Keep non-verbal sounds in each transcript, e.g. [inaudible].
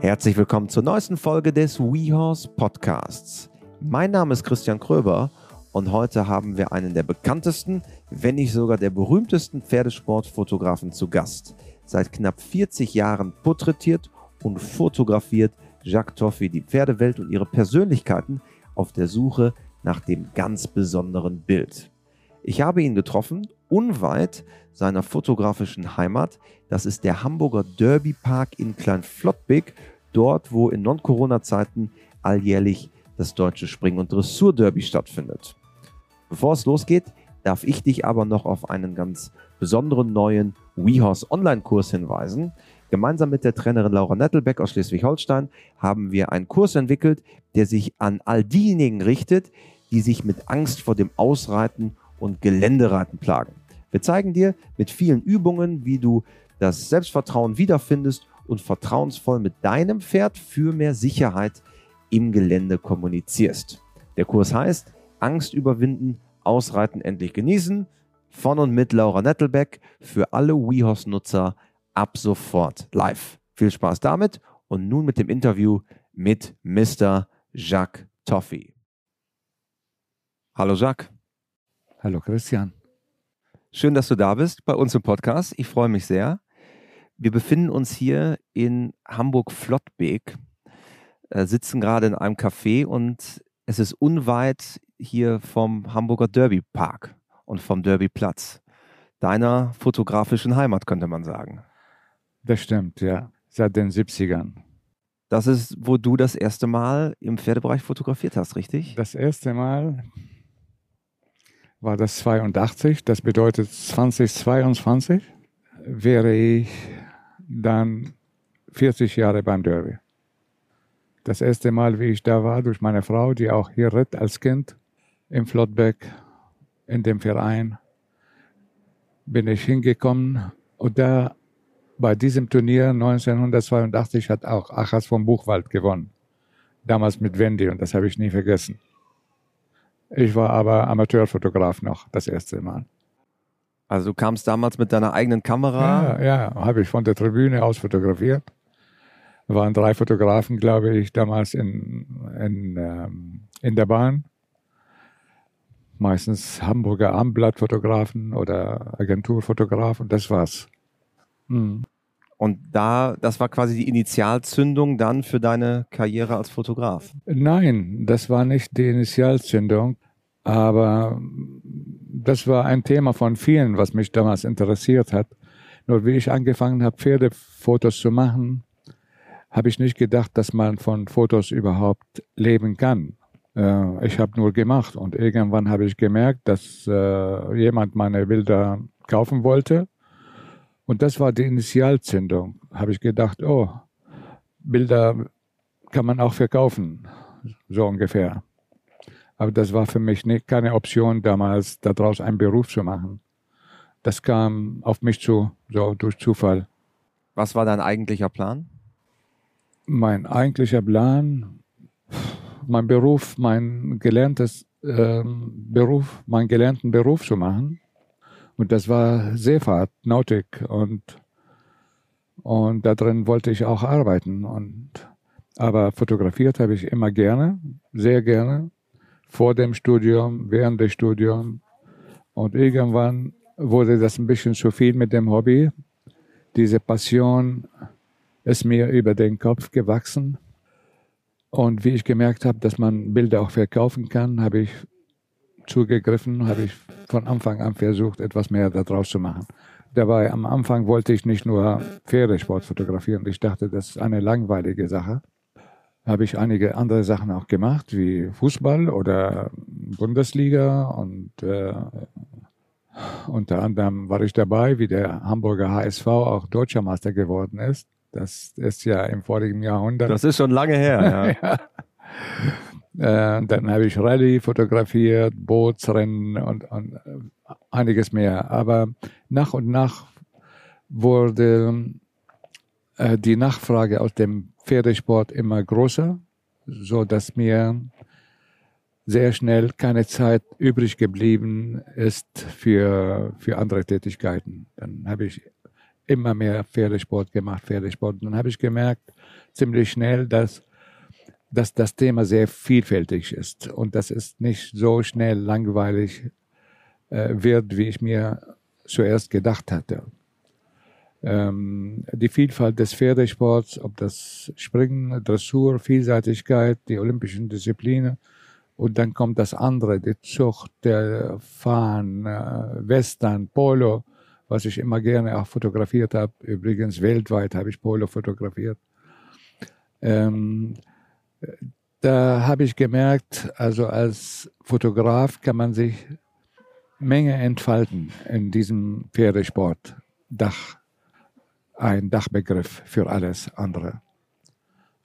Herzlich willkommen zur neuesten Folge des WeHorse Podcasts. Mein Name ist Christian Kröber und heute haben wir einen der bekanntesten, wenn nicht sogar der berühmtesten Pferdesportfotografen zu Gast. Seit knapp 40 Jahren porträtiert und fotografiert Jacques Toffi die Pferdewelt und ihre Persönlichkeiten auf der Suche nach dem ganz besonderen Bild. Ich habe ihn getroffen, unweit seiner fotografischen Heimat. Das ist der Hamburger Derby Park in Kleinflottbek, dort, wo in Non-Corona-Zeiten alljährlich das deutsche Spring- und Dressur-Derby stattfindet. Bevor es losgeht, darf ich dich aber noch auf einen ganz besonderen neuen WeHorse Online-Kurs hinweisen. Gemeinsam mit der Trainerin Laura Nettelbeck aus Schleswig-Holstein haben wir einen Kurs entwickelt, der sich an all diejenigen richtet, die sich mit Angst vor dem Ausreiten und Geländereiten plagen. Wir zeigen dir mit vielen Übungen, wie du das Selbstvertrauen wiederfindest und vertrauensvoll mit deinem Pferd für mehr Sicherheit im Gelände kommunizierst. Der Kurs heißt Angst überwinden, Ausreiten endlich genießen. Von und mit Laura Nettelbeck für alle WeHorse-Nutzer ab sofort live. Viel Spaß damit und nun mit dem Interview mit Mr. Jacques Toffey. Hallo Jacques. Hallo Christian. Schön, dass du da bist bei uns im Podcast. Ich freue mich sehr. Wir befinden uns hier in Hamburg-Flottbek, äh, sitzen gerade in einem Café und es ist unweit hier vom Hamburger Derby Park und vom Derby Platz, deiner fotografischen Heimat, könnte man sagen. Das stimmt, ja, seit den 70ern. Das ist, wo du das erste Mal im Pferdebereich fotografiert hast, richtig? Das erste Mal war das 82, das bedeutet 2022 wäre ich dann 40 Jahre beim Derby. Das erste Mal, wie ich da war, durch meine Frau, die auch hier ritt als Kind im Flottbeck, in dem Verein, bin ich hingekommen und da bei diesem Turnier 1982 hat auch Achas vom Buchwald gewonnen. Damals mit Wendy und das habe ich nie vergessen. Ich war aber Amateurfotograf noch das erste Mal. Also du kamst damals mit deiner eigenen Kamera? Ja, ja, habe ich von der Tribüne aus fotografiert. Waren drei Fotografen, glaube ich, damals in, in, ähm, in der Bahn. Meistens Hamburger Abendblattfotografen oder Agenturfotografen, das war's. Mhm. Und da, das war quasi die Initialzündung dann für deine Karriere als Fotograf? Nein, das war nicht die Initialzündung, aber das war ein Thema von vielen, was mich damals interessiert hat. Nur wie ich angefangen habe, Pferdefotos zu machen, habe ich nicht gedacht, dass man von Fotos überhaupt leben kann. Äh, ich habe nur gemacht und irgendwann habe ich gemerkt, dass äh, jemand meine Bilder kaufen wollte und das war die Initialzündung. Habe ich gedacht, oh, Bilder kann man auch verkaufen, so ungefähr. Aber das war für mich nicht, keine Option damals, daraus einen Beruf zu machen. Das kam auf mich zu, so durch Zufall. Was war dein eigentlicher Plan? Mein eigentlicher Plan, mein Beruf, mein gelerntes äh, Beruf, meinen gelernten Beruf zu machen. Und das war Seefahrt, Nautik und, und da drin wollte ich auch arbeiten. Und, aber fotografiert habe ich immer gerne, sehr gerne, vor dem Studium, während des Studiums. Und irgendwann wurde das ein bisschen zu viel mit dem Hobby. Diese Passion ist mir über den Kopf gewachsen. Und wie ich gemerkt habe, dass man Bilder auch verkaufen kann, habe ich zugegriffen, habe ich von Anfang an versucht, etwas mehr daraus zu machen. Dabei am Anfang wollte ich nicht nur Pferdesport fotografieren. Ich dachte, das ist eine langweilige Sache. Habe ich einige andere Sachen auch gemacht, wie Fußball oder Bundesliga und äh, unter anderem war ich dabei, wie der Hamburger HSV auch Deutscher Meister geworden ist. Das ist ja im vorigen Jahrhundert. Das ist schon lange her. [laughs] ja. Äh, dann habe ich Rallye fotografiert, Bootsrennen und, und äh, einiges mehr. Aber nach und nach wurde äh, die Nachfrage aus dem Pferdesport immer größer, so dass mir sehr schnell keine Zeit übrig geblieben ist für, für andere Tätigkeiten. Dann habe ich immer mehr Pferdesport gemacht, Pferdesport. Und dann habe ich gemerkt, ziemlich schnell, dass, dass das Thema sehr vielfältig ist und dass es nicht so schnell langweilig äh, wird, wie ich mir zuerst gedacht hatte. Ähm, die Vielfalt des Pferdesports, ob das Springen, Dressur, Vielseitigkeit, die olympischen Disziplinen, und dann kommt das andere, die Zucht, der Fahren, äh, Western, Polo, was ich immer gerne auch fotografiert habe. Übrigens weltweit habe ich Polo fotografiert. Ähm, da habe ich gemerkt, also als Fotograf kann man sich Menge entfalten in diesem Pferdesport. Dach, ein Dachbegriff für alles andere.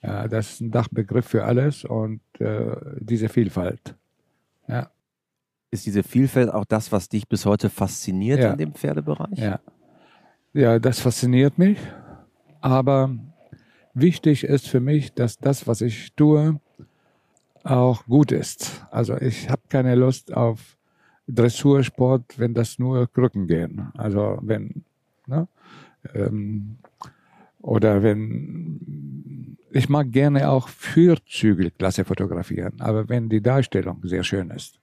Ja, das ist ein Dachbegriff für alles und äh, diese Vielfalt. Ja. Ist diese Vielfalt auch das, was dich bis heute fasziniert ja. in dem Pferdebereich? Ja. ja, das fasziniert mich. Aber wichtig ist für mich, dass das, was ich tue, auch gut ist. Also ich habe keine Lust auf Dressursport, wenn das nur Krücken gehen. Also wenn, ne? Ähm, oder wenn, ich mag gerne auch Fürzügelklasse fotografieren, aber wenn die Darstellung sehr schön ist.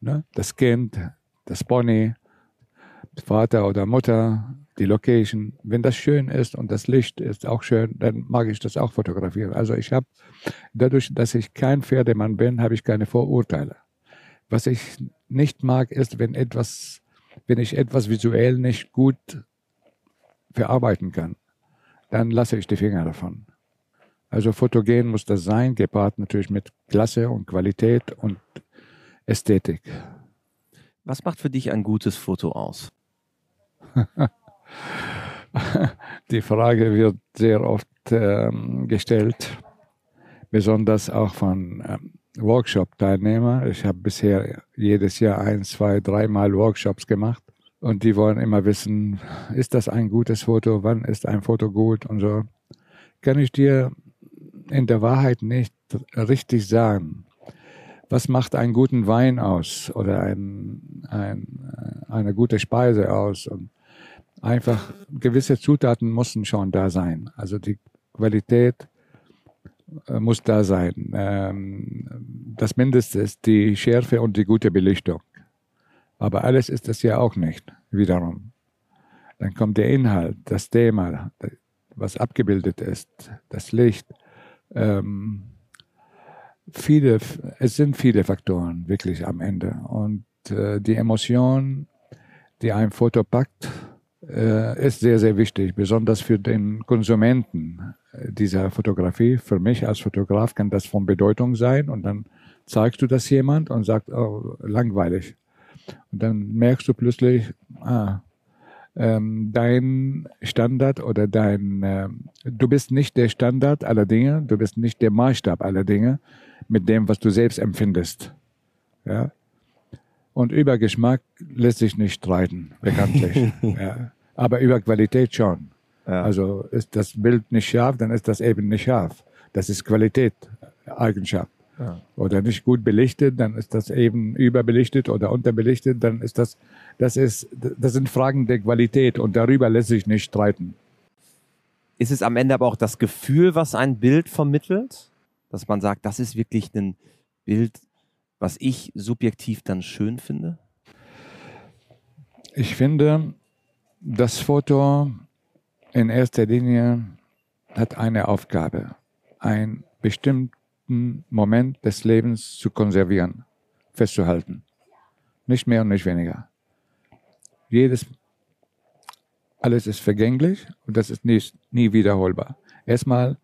Ne? Das Kind, das Pony, Vater oder Mutter, die Location, wenn das schön ist und das Licht ist auch schön, dann mag ich das auch fotografieren. Also ich habe, dadurch, dass ich kein Pferdemann bin, habe ich keine Vorurteile. Was ich nicht mag, ist, wenn etwas, wenn ich etwas visuell nicht gut verarbeiten kann dann lasse ich die Finger davon. Also fotogen muss das sein, gepaart natürlich mit Klasse und Qualität und Ästhetik. Was macht für dich ein gutes Foto aus? [laughs] die Frage wird sehr oft ähm, gestellt, besonders auch von ähm, Workshop-Teilnehmern. Ich habe bisher jedes Jahr ein, zwei, dreimal Workshops gemacht. Und die wollen immer wissen, ist das ein gutes Foto? Wann ist ein Foto gut? Und so. Kann ich dir in der Wahrheit nicht richtig sagen. Was macht einen guten Wein aus oder ein, ein, eine gute Speise aus? Und einfach gewisse Zutaten müssen schon da sein. Also die Qualität äh, muss da sein. Ähm, das Mindeste ist die Schärfe und die gute Belichtung. Aber alles ist das ja auch nicht, wiederum. Dann kommt der Inhalt, das Thema, was abgebildet ist, das Licht. Ähm, viele, es sind viele Faktoren wirklich am Ende. Und äh, die Emotion, die ein Foto packt, äh, ist sehr, sehr wichtig, besonders für den Konsumenten äh, dieser Fotografie. Für mich als Fotograf kann das von Bedeutung sein und dann zeigst du das jemand und sagt, oh, langweilig. Und dann merkst du plötzlich, ah, ähm, dein Standard oder dein, äh, du bist nicht der Standard aller Dinge, du bist nicht der Maßstab aller Dinge mit dem, was du selbst empfindest. Ja? Und über Geschmack lässt sich nicht streiten, bekanntlich. [laughs] ja. Aber über Qualität schon. Ja. Also ist das Bild nicht scharf, dann ist das eben nicht scharf. Das ist Qualität, Eigenschaft ja. oder nicht gut belichtet, dann ist das eben überbelichtet oder unterbelichtet, dann ist das, das ist, das sind Fragen der Qualität und darüber lässt sich nicht streiten. Ist es am Ende aber auch das Gefühl, was ein Bild vermittelt? Dass man sagt, das ist wirklich ein Bild, was ich subjektiv dann schön finde? Ich finde, das Foto in erster Linie hat eine Aufgabe, ein bestimmt besten Moment des Lebens zu konservieren, festzuhalten. Nicht mehr und nicht weniger. Jedes, alles ist vergänglich und das ist nie, nie wiederholbar. Erstmal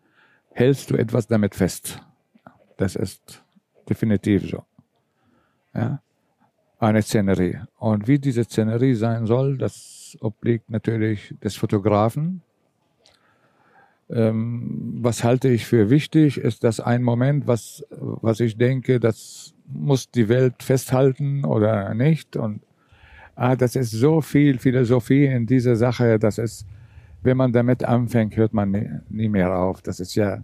hältst du etwas damit fest. Das ist definitiv so. Ja? Eine Szenerie. Und wie diese Szenerie sein soll, das obliegt natürlich des Fotografen, ähm, was halte ich für wichtig? Ist das ein Moment, was, was ich denke, das muss die Welt festhalten oder nicht? Und ah, das ist so viel Philosophie in dieser Sache, dass es, wenn man damit anfängt, hört man nie, nie mehr auf. Das ist ja,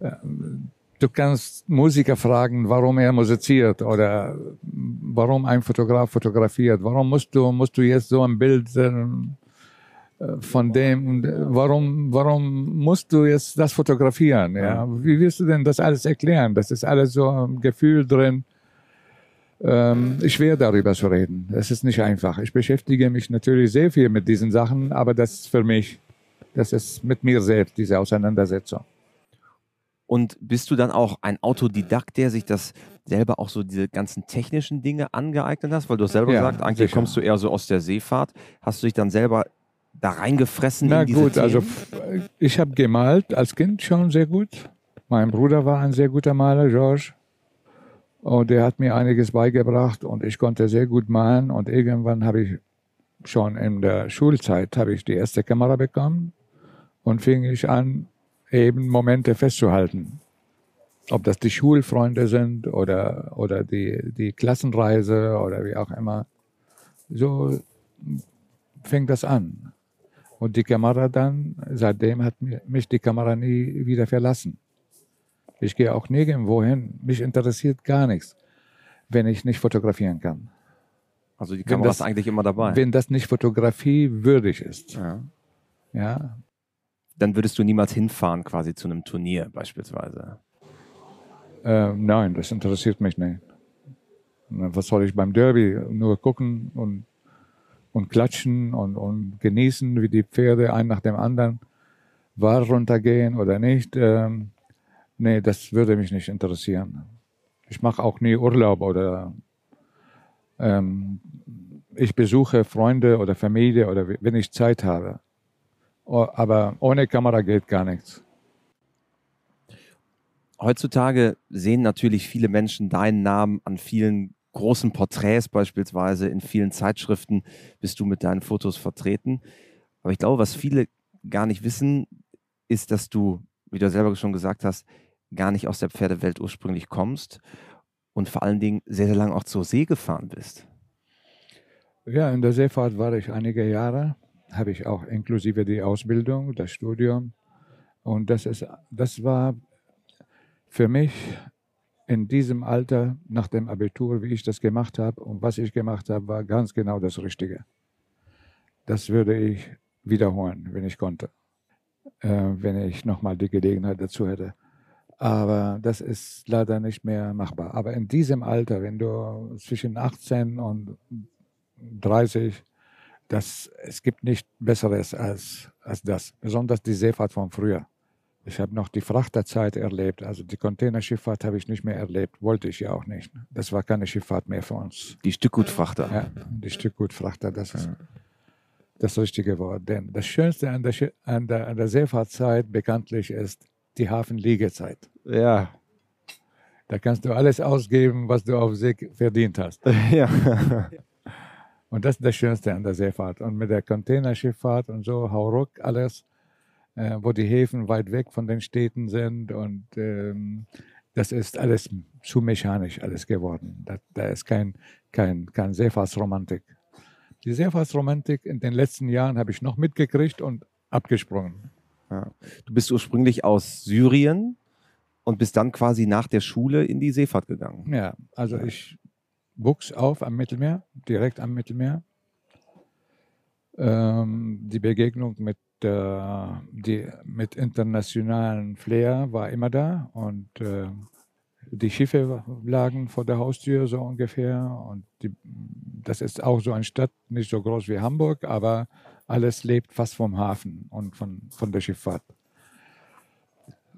äh, du kannst Musiker fragen, warum er musiziert oder warum ein Fotograf fotografiert. Warum musst du, musst du jetzt so ein Bild, äh, von dem, warum, warum musst du jetzt das fotografieren? Ja? Wie wirst du denn das alles erklären? Das ist alles so ein Gefühl drin. Ähm, schwer darüber zu reden. Es ist nicht einfach. Ich beschäftige mich natürlich sehr viel mit diesen Sachen, aber das ist für mich, das ist mit mir selbst, diese Auseinandersetzung. Und bist du dann auch ein Autodidakt, der sich das selber auch so diese ganzen technischen Dinge angeeignet hast? Weil du hast selber ja, gesagt, eigentlich sicher. kommst du eher so aus der Seefahrt. Hast du dich dann selber da reingefressen? Na gut, Themen? also ich habe gemalt als Kind schon sehr gut. Mein Bruder war ein sehr guter Maler, George. Und der hat mir einiges beigebracht und ich konnte sehr gut malen. Und irgendwann habe ich schon in der Schulzeit habe ich die erste Kamera bekommen und fing ich an, eben Momente festzuhalten. Ob das die Schulfreunde sind oder, oder die, die Klassenreise oder wie auch immer. So fängt das an. Und die Kamera dann, seitdem hat mich die Kamera nie wieder verlassen. Ich gehe auch nirgendwo hin. Mich interessiert gar nichts, wenn ich nicht fotografieren kann. Also die Kamera das, ist eigentlich immer dabei. Wenn das nicht fotografiewürdig ist. Ja. ja dann würdest du niemals hinfahren quasi zu einem Turnier beispielsweise. Äh, nein, das interessiert mich nicht. Was soll ich beim Derby? Nur gucken und, und klatschen und, und genießen, wie die Pferde ein nach dem anderen Wahr runtergehen oder nicht. Ähm, nee, das würde mich nicht interessieren. Ich mache auch nie Urlaub oder ähm, ich besuche Freunde oder Familie oder wenn ich Zeit habe. Aber ohne Kamera geht gar nichts. Heutzutage sehen natürlich viele Menschen deinen Namen an vielen großen Porträts beispielsweise, in vielen Zeitschriften bist du mit deinen Fotos vertreten. Aber ich glaube, was viele gar nicht wissen, ist, dass du, wie du selber schon gesagt hast, gar nicht aus der Pferdewelt ursprünglich kommst und vor allen Dingen sehr, sehr lange auch zur See gefahren bist. Ja, in der Seefahrt war ich einige Jahre habe ich auch inklusive die Ausbildung, das Studium. Und das, ist, das war für mich in diesem Alter, nach dem Abitur, wie ich das gemacht habe und was ich gemacht habe, war ganz genau das Richtige. Das würde ich wiederholen, wenn ich konnte, äh, wenn ich nochmal die Gelegenheit dazu hätte. Aber das ist leider nicht mehr machbar. Aber in diesem Alter, wenn du zwischen 18 und 30 das, es gibt nichts Besseres als, als das. Besonders die Seefahrt von früher. Ich habe noch die Frachterzeit erlebt. Also die Containerschifffahrt habe ich nicht mehr erlebt. Wollte ich ja auch nicht. Das war keine Schifffahrt mehr für uns. Die Stückgutfrachter. Ja, die Stückgutfrachter, das ist ja. das richtige Wort. Denn das Schönste an der, an, der, an der Seefahrtzeit bekanntlich ist die Hafenliegezeit. Ja. Da kannst du alles ausgeben, was du auf See verdient hast. [laughs] Ja. Und das ist das Schönste an der Seefahrt. Und mit der Containerschifffahrt und so, Hauruck, alles, äh, wo die Häfen weit weg von den Städten sind. Und ähm, das ist alles zu mechanisch alles geworden. Da, da ist kein, kein, kein Seefahrtsromantik. Die Seefahrtsromantik in den letzten Jahren habe ich noch mitgekriegt und abgesprungen. Ja. Du bist ursprünglich aus Syrien und bist dann quasi nach der Schule in die Seefahrt gegangen. Ja, also ich wuchs auf am Mittelmeer, direkt am Mittelmeer. Ähm, die Begegnung mit, äh, die, mit internationalen Flair war immer da und äh, die Schiffe lagen vor der Haustür so ungefähr. Und die, das ist auch so eine Stadt, nicht so groß wie Hamburg, aber alles lebt fast vom Hafen und von, von der Schifffahrt.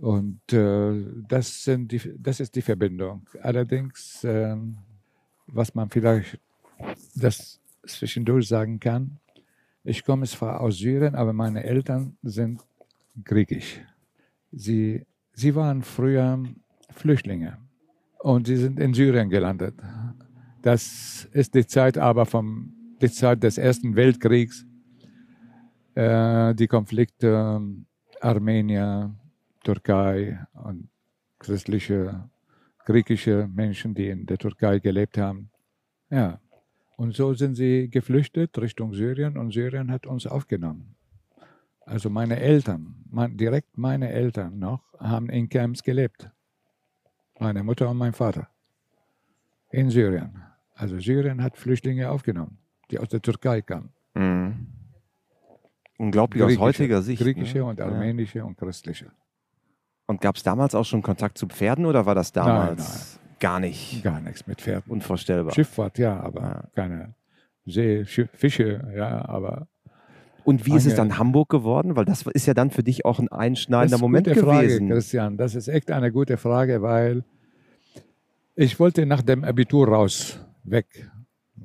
Und äh, das, sind die, das ist die Verbindung. Allerdings ähm, was man vielleicht das zwischendurch sagen kann. Ich komme zwar aus Syrien, aber meine Eltern sind griechisch. Sie, sie waren früher Flüchtlinge und sie sind in Syrien gelandet. Das ist die Zeit aber vom, die Zeit des Ersten Weltkriegs, äh, die Konflikte Armenier, Türkei und christliche griechische Menschen, die in der Türkei gelebt haben. Ja, und so sind sie geflüchtet Richtung Syrien und Syrien hat uns aufgenommen. Also meine Eltern, mein, direkt meine Eltern noch, haben in Camps gelebt. Meine Mutter und mein Vater. In Syrien. Also Syrien hat Flüchtlinge aufgenommen, die aus der Türkei kamen. Mhm. Unglaublich aus heutiger Sicht. Griechische ne? und armenische ja. und christliche. Und gab es damals auch schon Kontakt zu Pferden oder war das damals nein, nein. gar nicht? Gar nichts mit Pferden. Unvorstellbar. Schifffahrt, ja, aber ja. keine See, Fische, ja, aber. Und wie ist es dann Hamburg geworden? Weil das ist ja dann für dich auch ein einschneidender Moment gute gewesen. Frage, Christian, das ist echt eine gute Frage, weil ich wollte nach dem Abitur raus, weg,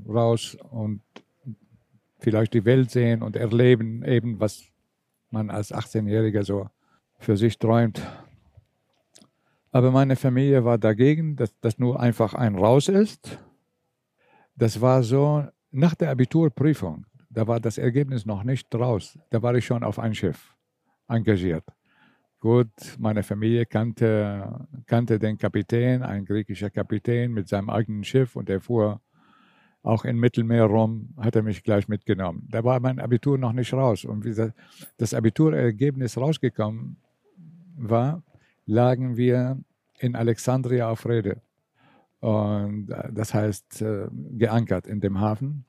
raus und vielleicht die Welt sehen und erleben, eben was man als 18-Jähriger so für sich träumt. Aber meine Familie war dagegen, dass das nur einfach ein Raus ist. Das war so nach der Abiturprüfung. Da war das Ergebnis noch nicht raus. Da war ich schon auf ein Schiff engagiert. Gut, meine Familie kannte, kannte den Kapitän, ein griechischer Kapitän mit seinem eigenen Schiff und er fuhr auch im Mittelmeer rum, hat er mich gleich mitgenommen. Da war mein Abitur noch nicht raus. Und wie das Abiturergebnis rausgekommen war, lagen wir in Alexandria auf Rede. Und äh, das heißt, äh, geankert in dem Hafen.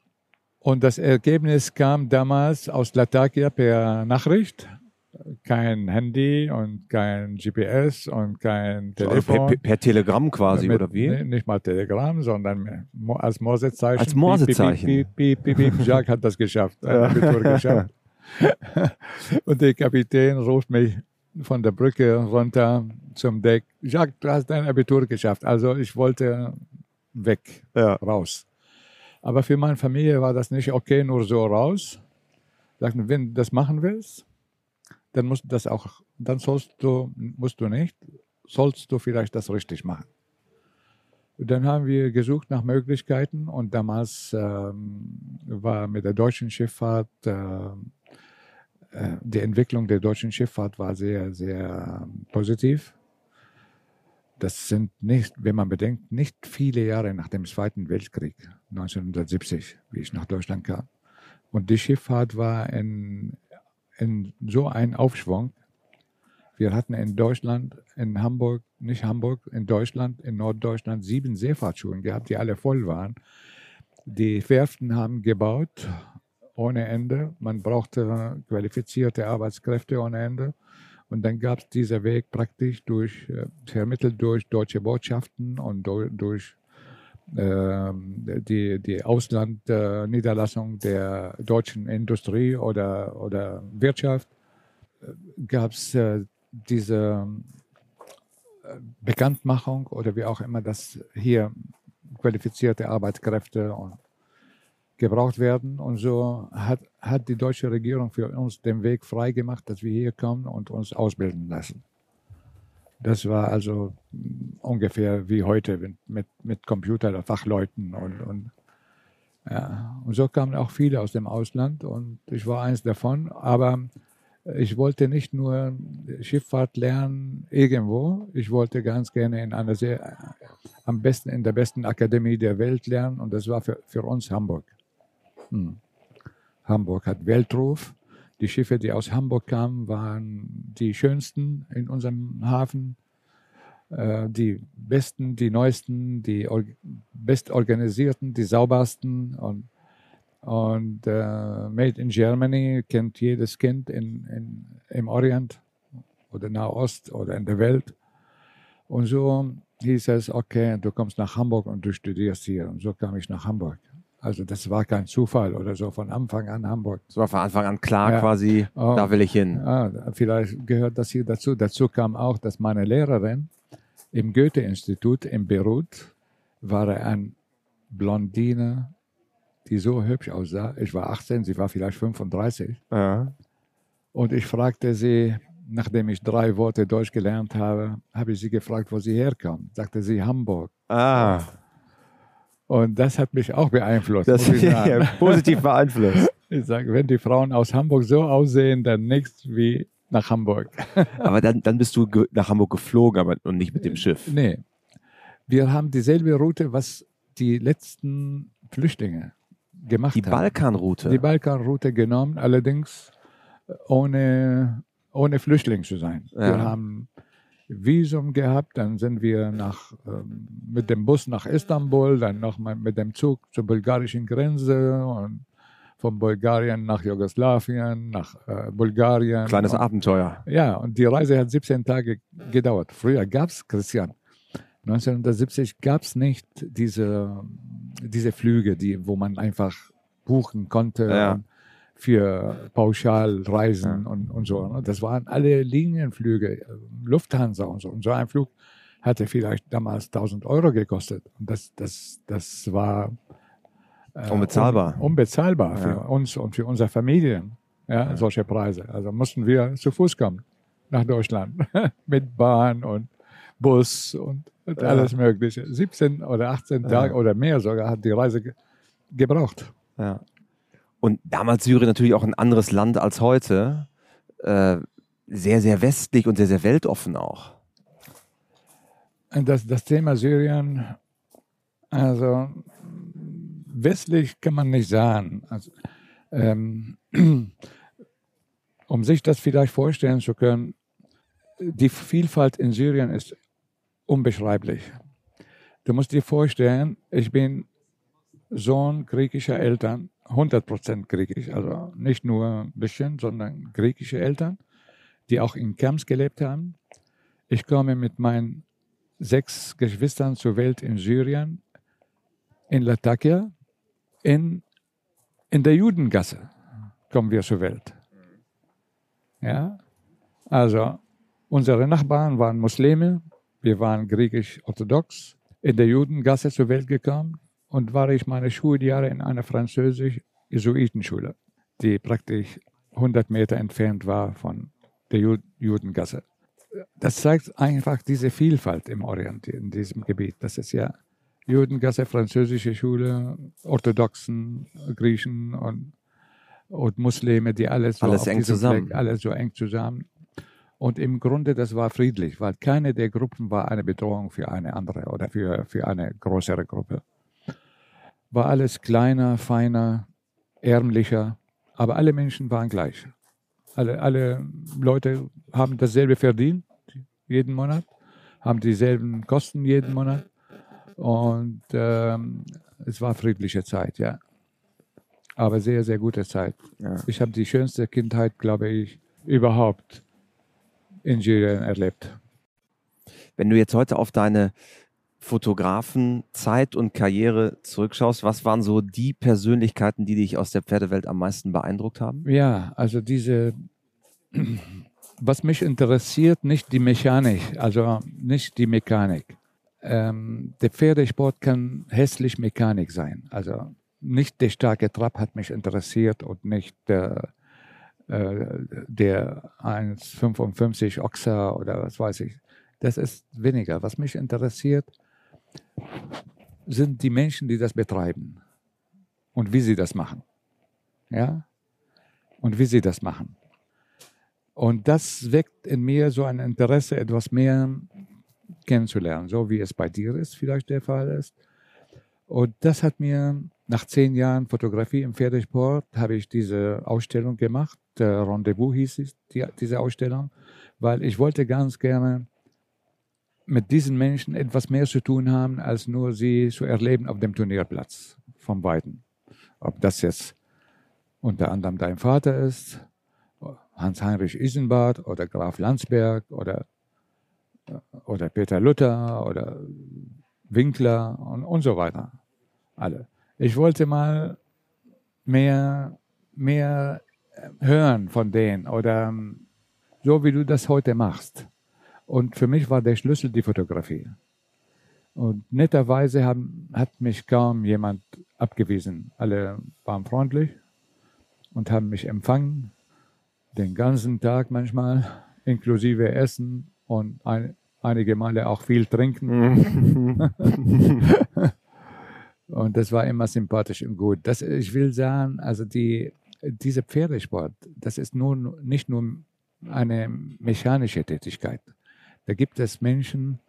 Und das Ergebnis kam damals aus Latakia per Nachricht kein Handy und kein GPS und kein Telefon. Per, per, Telegramm quasi, Mit, oder wie? Nicht mal Telegramm, sondern als Morsezeichen. Als Morsezeichen. Piep, piep, piep, piep, piep. Jacques hat das geschafft. [laughs] Geschafft. [laughs] und der Kapitän ruft mich von der Brücke runter zum Deck. Jacques, du hast dein Abitur geschafft. Also ich wollte weg, ja. raus. Aber für meine Familie war das nicht okay, nur so raus. Sagten, wenn du das machen willst, dann musst du das auch, dann sollst du, musst du nicht, sollst du vielleicht das richtig machen. Und dann haben wir gesucht nach Möglichkeiten und damals ähm, war mit der deutschen Schifffahrt, äh, äh, die Entwicklung der deutschen Schifffahrt war sehr, sehr positiv. Das sind nicht, wenn man bedenkt, nicht viele Jahre nach dem Zweiten Weltkrieg, 1970, wie ich nach Deutschland kam. Und die Schifffahrt war in in so einen Aufschwung. Wir hatten in Deutschland, in Hamburg, nicht Hamburg, in Deutschland, in Norddeutschland sieben Seefahrtsschulen gehabt, die alle voll waren. Die Werften haben gebaut ohne Ende. Man brauchte qualifizierte Arbeitskräfte ohne Ende. Und dann gab es diesen Weg praktisch durch, äh, vermittelt durch deutsche Botschaften und durch ähm, die, die Auslandniederlassung der deutschen Industrie oder, oder Wirtschaft äh, gab es äh, diese Bekanntmachung oder wie auch immer, dass hier qualifizierte Arbeitskräfte gebraucht werden. Und so hat, hat die deutsche Regierung für uns den Weg freigemacht, dass wir hier kommen und uns ausbilden lassen. Das war also ungefähr wie heute mit, mit Computer, Fachleuten und, und ja. Und so kamen auch viele aus dem Ausland und ich war eins davon. Aber ich wollte nicht nur Schifffahrt lernen irgendwo. Ich wollte ganz gerne in einer sehr, am besten in der besten Akademie der Welt lernen und das war für, für uns Hamburg. Hm. Hamburg hat Weltruf. Die Schiffe, die aus Hamburg kamen, waren die schönsten in unserem Hafen. Äh, die besten, die neuesten, die bestorganisierten, die saubersten und, und äh, Made in Germany kennt jedes Kind in, in, im Orient oder Nahost oder in der Welt. Und so hieß es, okay, du kommst nach Hamburg und du studierst hier. Und so kam ich nach Hamburg. Also das war kein Zufall oder so von Anfang an Hamburg. Es war von Anfang an klar ja. quasi, oh, da will ich hin. Ah, vielleicht gehört das hier dazu. Dazu kam auch, dass meine Lehrerin im Goethe-Institut in Beirut war eine Blondine, die so hübsch aussah. Ich war 18, sie war vielleicht 35. Ja. Und ich fragte sie, nachdem ich drei Worte Deutsch gelernt habe, habe ich sie gefragt, wo sie herkommt. Sagte sie Hamburg. Ah. Und das hat mich auch beeinflusst. Das [laughs] ja, positiv beeinflusst. [laughs] Ich sage, wenn die Frauen aus Hamburg so aussehen, dann nichts wie nach Hamburg. [laughs] aber dann, dann bist du nach Hamburg geflogen, aber und nicht mit dem Schiff. Nee. Wir haben dieselbe Route, was die letzten Flüchtlinge gemacht die haben. Die Balkanroute. Die Balkanroute genommen, allerdings ohne, ohne Flüchtling zu sein. Ja. Wir haben Visum gehabt, dann sind wir nach, ähm, mit dem Bus nach Istanbul, dann nochmal mit dem Zug zur bulgarischen Grenze und von Bulgarien nach Jugoslawien, nach äh, Bulgarien. Kleines und, Abenteuer. Ja, und die Reise hat 17 Tage gedauert. Früher gab es, Christian, 1970 gab es nicht diese, diese Flüge, die, wo man einfach buchen konnte Ja. Für Pauschalreisen Ja. und, und so. ne? Das waren alle Linienflüge, äh, Lufthansa und so. Und so ein Flug hatte vielleicht damals 1000 Euro gekostet. Und das, das, das war äh, Unbezahlbar. Un, unbezahlbar für Ja. uns und für unsere Familien, ja, solche Preise. Also mussten wir zu Fuß kommen nach Deutschland [laughs] mit Bahn und Bus und, Ja. alles Mögliche. 17 oder 18 Ja. Tage oder mehr sogar hat die Reise ge gebraucht. Ja. Und damals Syrien natürlich auch ein anderes Land als heute. Äh, sehr, sehr westlich und sehr, sehr weltoffen auch. Das, das Thema Syrien, also westlich kann man nicht sagen. Also, ähm, [clears throat] um sich das vielleicht vorstellen zu können, die Vielfalt in Syrien ist unbeschreiblich. Du musst dir vorstellen, ich bin Sohn griechischer Eltern, 100% griechisch, also nicht nur ein bisschen, sondern griechische Eltern, die auch in Camps gelebt haben. Ich komme mit meinen sechs Geschwistern zur Welt in Syrien, in Latakia, in, in der Judengasse kommen wir zur Welt. Ja, also unsere Nachbarn waren Muslime, wir waren griechisch-orthodox, in der Judengasse zur Welt gekommen und war ich meine Schuljahre in einer französisch-Jesuitenschule, die praktisch 100 Meter entfernt war von der Ju Judengasse. Das zeigt einfach diese Vielfalt im Orient, in diesem Gebiet. Das ist ja Judengasse, französische Schule, Orthodoxen, Griechen und, und Muslime, die alles so Alles eng zusammen. Fleck, alles so eng zusammen. Und im Grunde, das war friedlich, weil keine der Gruppen war eine Bedrohung für eine andere oder für, für eine größere Gruppe. War alles kleiner, feiner, ärmlicher, aber alle Menschen waren gleich. Alle, alle Leute haben dasselbe verdient jeden Monat, haben dieselben Kosten jeden Monat. Und ähm, es war friedliche Zeit, ja. Aber sehr, sehr gute Zeit. Ja. Ich habe die schönste Kindheit, glaube ich, überhaupt in Syrien erlebt. Wenn du jetzt heute auf deine Fotografenzeit und Karriere zurückschaust, was waren so die Persönlichkeiten, die dich aus der Pferdewelt am meisten beeindruckt haben? Ja, also diese, was mich interessiert, nicht die Mechanik, also nicht die Mechanik. Ähm, der Pferdesport kann hässlich Mechanik sein. Also nicht der starke Trab hat mich interessiert und nicht der, äh, der 1,55 Ochser oder was weiß ich. Das ist weniger. Was mich interessiert, sind die Menschen, die das betreiben und wie sie das machen. Ja? Und wie sie das machen. Und das weckt in mir so ein Interesse, etwas mehr kennenzulernen, so wie es bei dir ist, vielleicht der Fall ist. Und das hat mir nach zehn Jahren Fotografie im Pferdesport, habe ich diese Ausstellung gemacht. Äh, Rendezvous hieß es, die, diese Ausstellung, weil ich wollte ganz gerne mit diesen Menschen etwas mehr zu tun haben, als nur sie zu erleben auf dem Turnierplatz vom Weiten. Ob das jetzt unter anderem dein Vater ist, Hans-Heinrich Isenbart oder Graf Landsberg oder, oder Peter Luther oder Winkler und, und so weiter. Alle. Ich wollte mal mehr, mehr hören von denen oder so wie du das heute machst. Und für mich war der Schlüssel die Fotografie. Und netterweise haben, hat mich kaum jemand abgewiesen. Alle waren freundlich und haben mich empfangen, den ganzen Tag manchmal, inklusive Essen und ein, einige Male auch viel trinken. [laughs] und das war immer sympathisch und gut. Das, ich will sagen, also die, dieser Pferdesport, das ist nun nicht nur eine mechanische Tätigkeit. Da gibt es Menschen,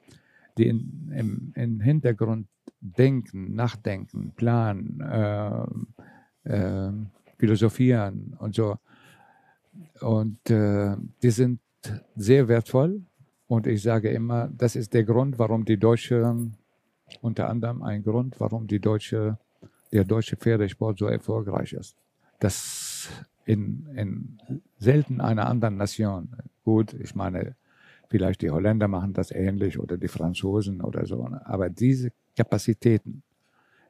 die in, im, im Hintergrund denken, nachdenken, planen, äh, äh, philosophieren und so. Und äh, die sind sehr wertvoll. Und ich sage immer, das ist der Grund, warum die deutsche, unter anderem ein Grund, warum die deutsche, der deutsche Pferdesport so erfolgreich ist. das in, in selten einer anderen Nation. Gut, ich meine, vielleicht die Holländer machen das ähnlich oder die Franzosen oder so, aber diese Kapazitäten,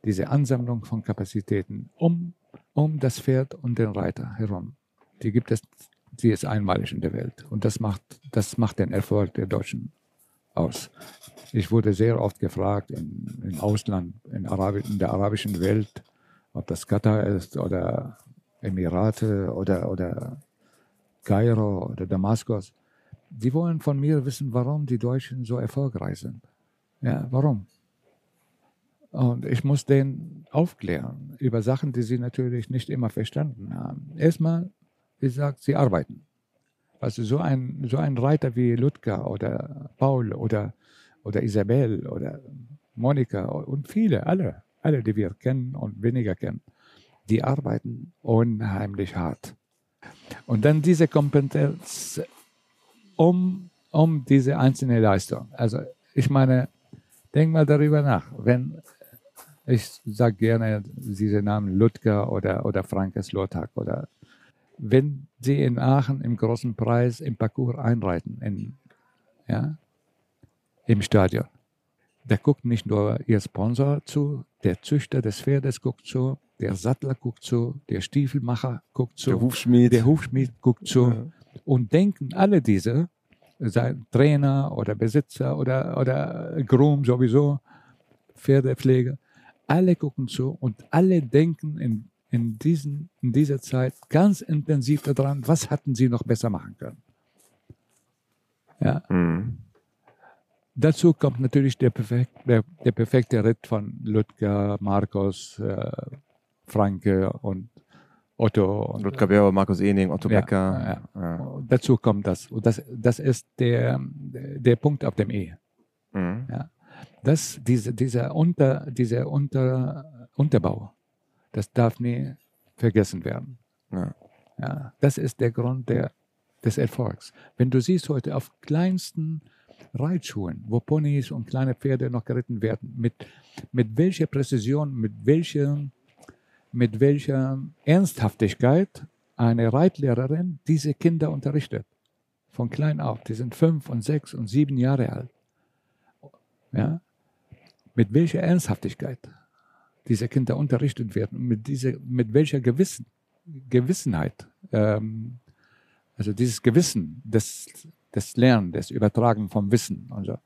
diese Ansammlung von Kapazitäten um, um das Pferd und den Reiter herum, die gibt es, die ist einmalig in der Welt. Und das macht, das macht den Erfolg der Deutschen aus. Ich wurde sehr oft gefragt im, im Ausland, in, Arabi in der arabischen Welt, ob das Katar ist oder Emirate oder, oder Kairo oder Damaskus. Die wollen von mir wissen, warum die Deutschen so erfolgreich sind. Ja, warum? Und ich muss denen aufklären über Sachen, die sie natürlich nicht immer verstanden haben. Erstmal, wie gesagt, sie arbeiten. Also so ein, so ein Reiter wie Ludger oder Paul oder, oder Isabel oder Monika und viele, alle, alle, die wir kennen und weniger kennen, die arbeiten unheimlich hart. Und dann diese Kompetenz um, um diese einzelne Leistung. Also ich meine, denk mal darüber nach. Wenn ich sage gerne diese Namen Ludger oder, oder Frankes Lothar oder wenn sie in Aachen im großen Preis im Parcours einreiten, in, ja, im Stadion. Da guckt nicht nur ihr Sponsor zu, der Züchter des Pferdes guckt zu, der Sattler guckt zu, der Stiefelmacher guckt zu, der Hufschmied, der Hufschmied guckt zu. Ja. Und denken alle diese, sein Trainer oder Besitzer oder, oder Groom sowieso, Pferdepflege, alle gucken zu und alle denken in in, diesen, in dieser Zeit ganz intensiv daran, was hatten sie noch besser machen können. Ja. Mhm. Dazu kommt natürlich der, perfekt, der, der, perfekte Ritt von Ludger, Markus, äh, Franke und Otto. Und, Ludger Bauer, Markus Ening, Otto ja, Becker. Ja. Ja. Dazu kommt das. Und das, das ist der, der Punkt auf dem E. Mhm. Ja. Das, diese, dieser, Unter, dieser Unter, Unterbau das darf nie vergessen werden. Ja. das ist der Grund der, des Erfolgs. Wenn du siehst heute auf kleinsten Reitschulen, wo Ponys und kleine Pferde noch geritten werden, mit, mit welcher Präzision, mit welcher, mit welcher Ernsthaftigkeit eine Reitlehrerin diese Kinder unterrichtet. Von klein auf. Die sind fünf und sechs und sieben Jahre alt. Ja? Mit welcher Ernsthaftigkeit diese Kinder unterrichtet werden, mit, dieser, mit welcher Gewissen, Gewissenheit, ähm, also dieses Gewissen des, des Lernen, des Übertragen vom Wissen, also,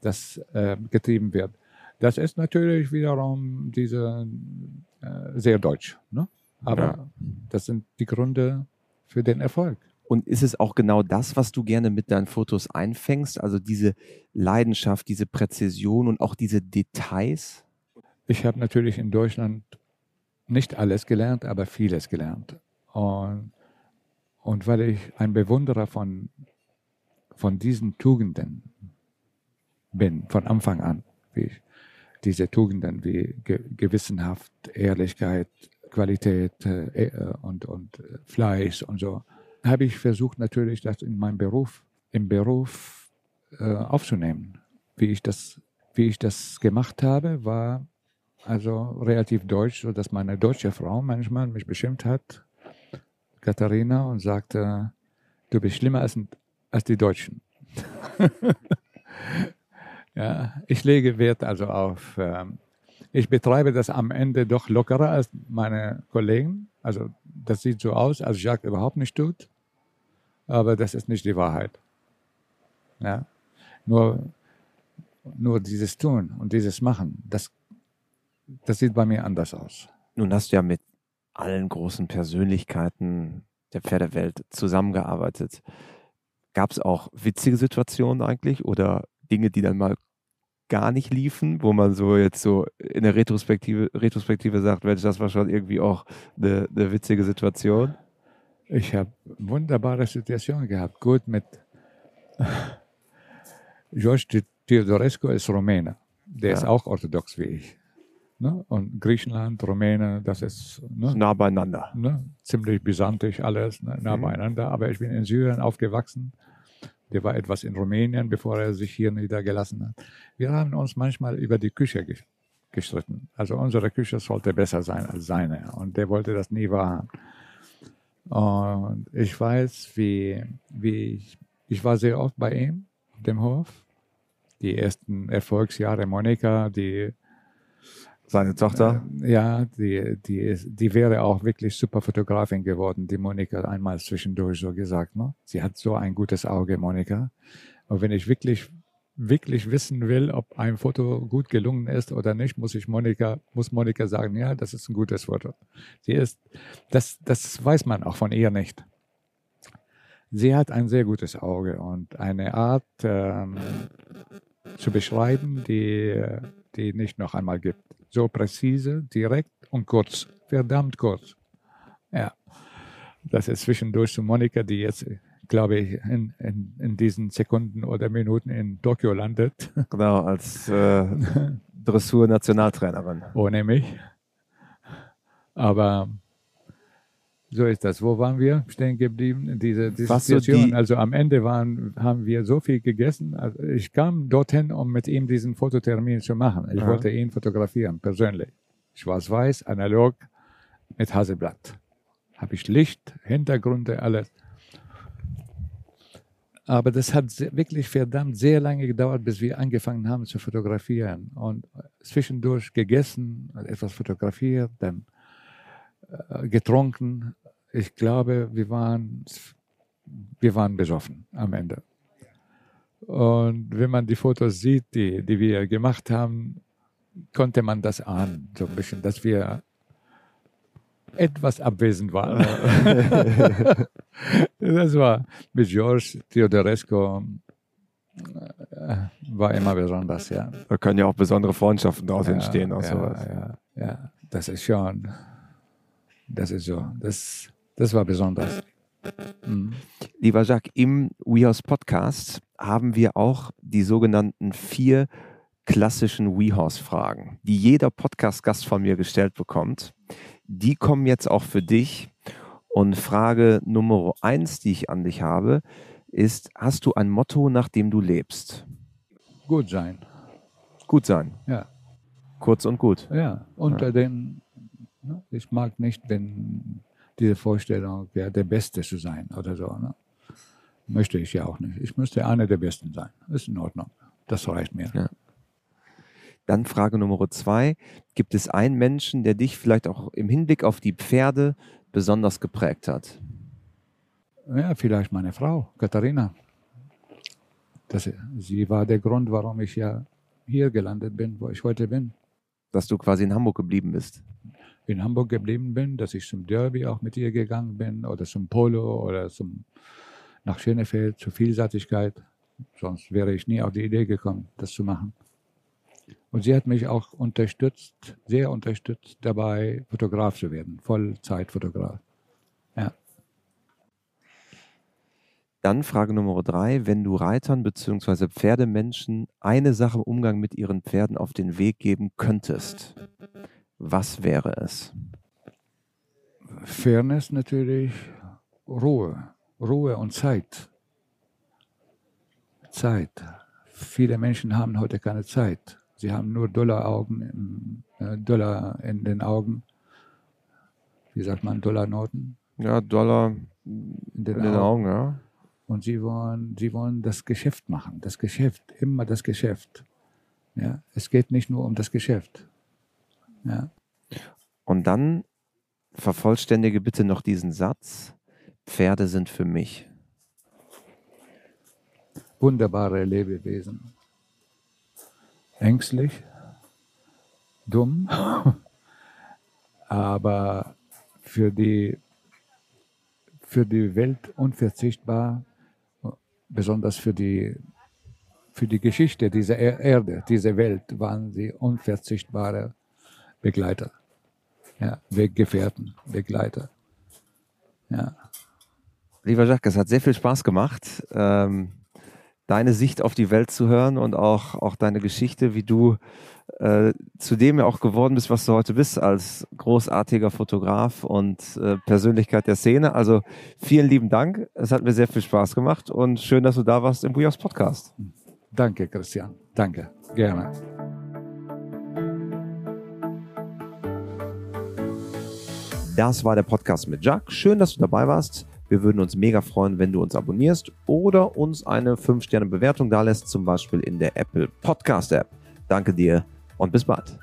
das äh, getrieben wird. Das ist natürlich wiederum diese, äh, sehr deutsch. Ne? Aber ja. das sind die Gründe für den Erfolg. Und ist es auch genau das, was du gerne mit deinen Fotos einfängst? Also diese Leidenschaft, diese Präzision und auch diese Details? Ich habe natürlich in Deutschland nicht alles gelernt, aber vieles gelernt. Und, und weil ich ein Bewunderer von, von diesen Tugenden bin, von Anfang an, wie ich, diese Tugenden wie Ge Gewissenhaft, Ehrlichkeit, Qualität äh, äh und, und äh, Fleiß und so, habe ich versucht natürlich, das in meinem Beruf, im Beruf äh, aufzunehmen. Wie ich das, wie ich das gemacht habe, war also relativ deutsch, so dass meine deutsche Frau manchmal mich beschimpft hat, Katharina, und sagte, du bist schlimmer als, als die Deutschen. [laughs] ja, ich lege Wert also auf, ähm, ich betreibe das am Ende doch lockerer als meine Kollegen. Also das sieht so aus, als Jacques überhaupt nicht tut, aber das ist nicht die Wahrheit. Ja, nur, nur dieses Tun und dieses Machen, das das sieht bei mir anders aus. Nun hast du ja mit allen großen Persönlichkeiten der Pferdewelt zusammengearbeitet. Gab es auch witzige Situationen eigentlich oder Dinge, die dann mal gar nicht liefen, wo man so jetzt so in der Retrospektive, Retrospektive sagt, Mensch, das war schon irgendwie auch eine, eine witzige Situation? Ich habe wunderbare Situationen gehabt. Gut mit [laughs] George Teodorescu ist Rumäne. Der ja. ist auch orthodox wie ich. Ne? Und Griechenland, Rumänen, das ist ne? nah beieinander. Ne? Ziemlich byzantisch alles, ne? nah mhm. beieinander. Aber ich bin in Syrien aufgewachsen. Der war etwas in Rumänien, bevor er sich hier niedergelassen hat. Wir haben uns manchmal über die Küche gestritten. Also unsere Küche sollte besser sein als seine. Und der wollte das nie wahrhaben. Und ich weiß, wie, wie ich, ich war sehr oft bei ihm, dem Hof. Die ersten Erfolgsjahre Monika, die seine Tochter? Äh, ja, die, die, ist, die wäre auch wirklich super Fotografin geworden, die Monika einmal zwischendurch so gesagt. Ne? Sie hat so ein gutes Auge, Monika. Und wenn ich wirklich, wirklich wissen will, ob ein Foto gut gelungen ist oder nicht, muss ich Monika, muss Monika sagen, ja, das ist ein gutes Foto. Sie ist, das, das weiß man auch von ihr nicht. Sie hat ein sehr gutes Auge und eine Art ähm, zu beschreiben, die, die nicht noch einmal gibt. So präzise, direkt und kurz. Verdammt kurz. Ja. Das ist zwischendurch zu Monika, die jetzt, glaube ich, in, in, in diesen Sekunden oder Minuten in Tokio landet. [laughs] Genau, als äh, [laughs] Dressur-Nationaltrainerin. Ohne mich. Aber so ist das. Wo waren wir stehen geblieben? Diese, Situation. So also am Ende waren, haben wir so viel gegessen. Also ich kam dorthin, um mit ihm diesen Fototermin zu machen. Ich ja. wollte ihn fotografieren, persönlich. Schwarz-Weiß, analog, mit Hasselblatt. Habe ich Licht, Hintergründe, alles. Aber das hat wirklich verdammt sehr lange gedauert, bis wir angefangen haben zu fotografieren. Und zwischendurch gegessen, etwas fotografiert, dann getrunken. Ich glaube, wir waren, wir waren besoffen am Ende. Und wenn man die Fotos sieht, die, die wir gemacht haben, konnte man das ahnen, so ein bisschen, dass wir etwas abwesend waren. [laughs] das war mit George Theodoresco äh, war immer besonders, ja. Da können ja auch besondere Freundschaften daraus ja, entstehen, aus ja, sowas. Ja, ja, das ist schon das ist so. Das, das war besonders. Mhm. Lieber Jacques, im WeHouse Podcast haben wir auch die sogenannten vier klassischen WeHouse-Fragen, die jeder Podcast-Gast von mir gestellt bekommt. Die kommen jetzt auch für dich. Und Frage Nummer eins, die ich an dich habe, ist: Hast du ein Motto, nach dem du lebst? Gut sein. Gut sein. Ja. Kurz und gut. Ja, unter ja. den Ne? Ich mag nicht, wenn diese Vorstellung, ja, der Beste zu sein oder so. Ne? Möchte ich ja auch nicht. Ich müsste einer der Besten sein. Ist in Ordnung. Das reicht mir. Ja. Dann Frage Nummer zwei. Gibt es einen Menschen, der dich vielleicht auch im Hinblick auf die Pferde besonders geprägt hat? Ja, vielleicht meine Frau, Katharina. Das, sie war der Grund, warum ich ja hier gelandet bin, wo ich heute bin. Dass du quasi in Hamburg geblieben bist in Hamburg geblieben bin, dass ich zum Derby auch mit ihr gegangen bin oder zum Polo oder zum, nach Schönefeld zur Vielseitigkeit. Sonst wäre ich nie auf die Idee gekommen, das zu machen. Und sie hat mich auch unterstützt, sehr unterstützt dabei, Fotograf zu werden, Vollzeitfotograf. Ja. Dann Frage Nummer drei, wenn du Reitern bzw. Pferdemenschen eine Sache im Umgang mit ihren Pferden auf den Weg geben könntest, was wäre es? Fairness natürlich, Ruhe, Ruhe und Zeit. Zeit. Viele Menschen haben heute keine Zeit. Sie haben nur Dollaraugen, äh, Dollar in den Augen. Wie sagt man, Dollarnoten? Ja, Dollar in den, in den Augen. Augen, ja. Und sie wollen, sie wollen das Geschäft machen. Das Geschäft, immer das Geschäft. Ja, es geht nicht nur um das Geschäft. Ja. Und dann vervollständige bitte noch diesen Satz. Pferde sind für mich. Wunderbare Lebewesen. Ängstlich, dumm, [laughs] aber für die, für die Welt unverzichtbar, besonders für die, für die Geschichte dieser Erde, dieser Welt waren sie unverzichtbare Begleiter. Ja, Weggefährten, Begleiter. Ja. Lieber Jacques, es hat sehr viel Spaß gemacht, ähm, deine Sicht auf die Welt zu hören und auch, auch deine Geschichte, wie du äh, zu dem ja auch geworden bist, was du heute bist, als großartiger Fotograf und äh, Persönlichkeit der Szene. Also vielen lieben Dank. Es hat mir sehr viel Spaß gemacht und schön, dass du da warst im Bujos Podcast. Danke, Christian. Danke. Gerne. Das war der Podcast mit Jack. Schön, dass du dabei warst. Wir würden uns mega freuen, wenn du uns abonnierst oder uns eine 5-Sterne-Bewertung dalässt, zum Beispiel in der Apple Podcast App. Danke dir und bis bald.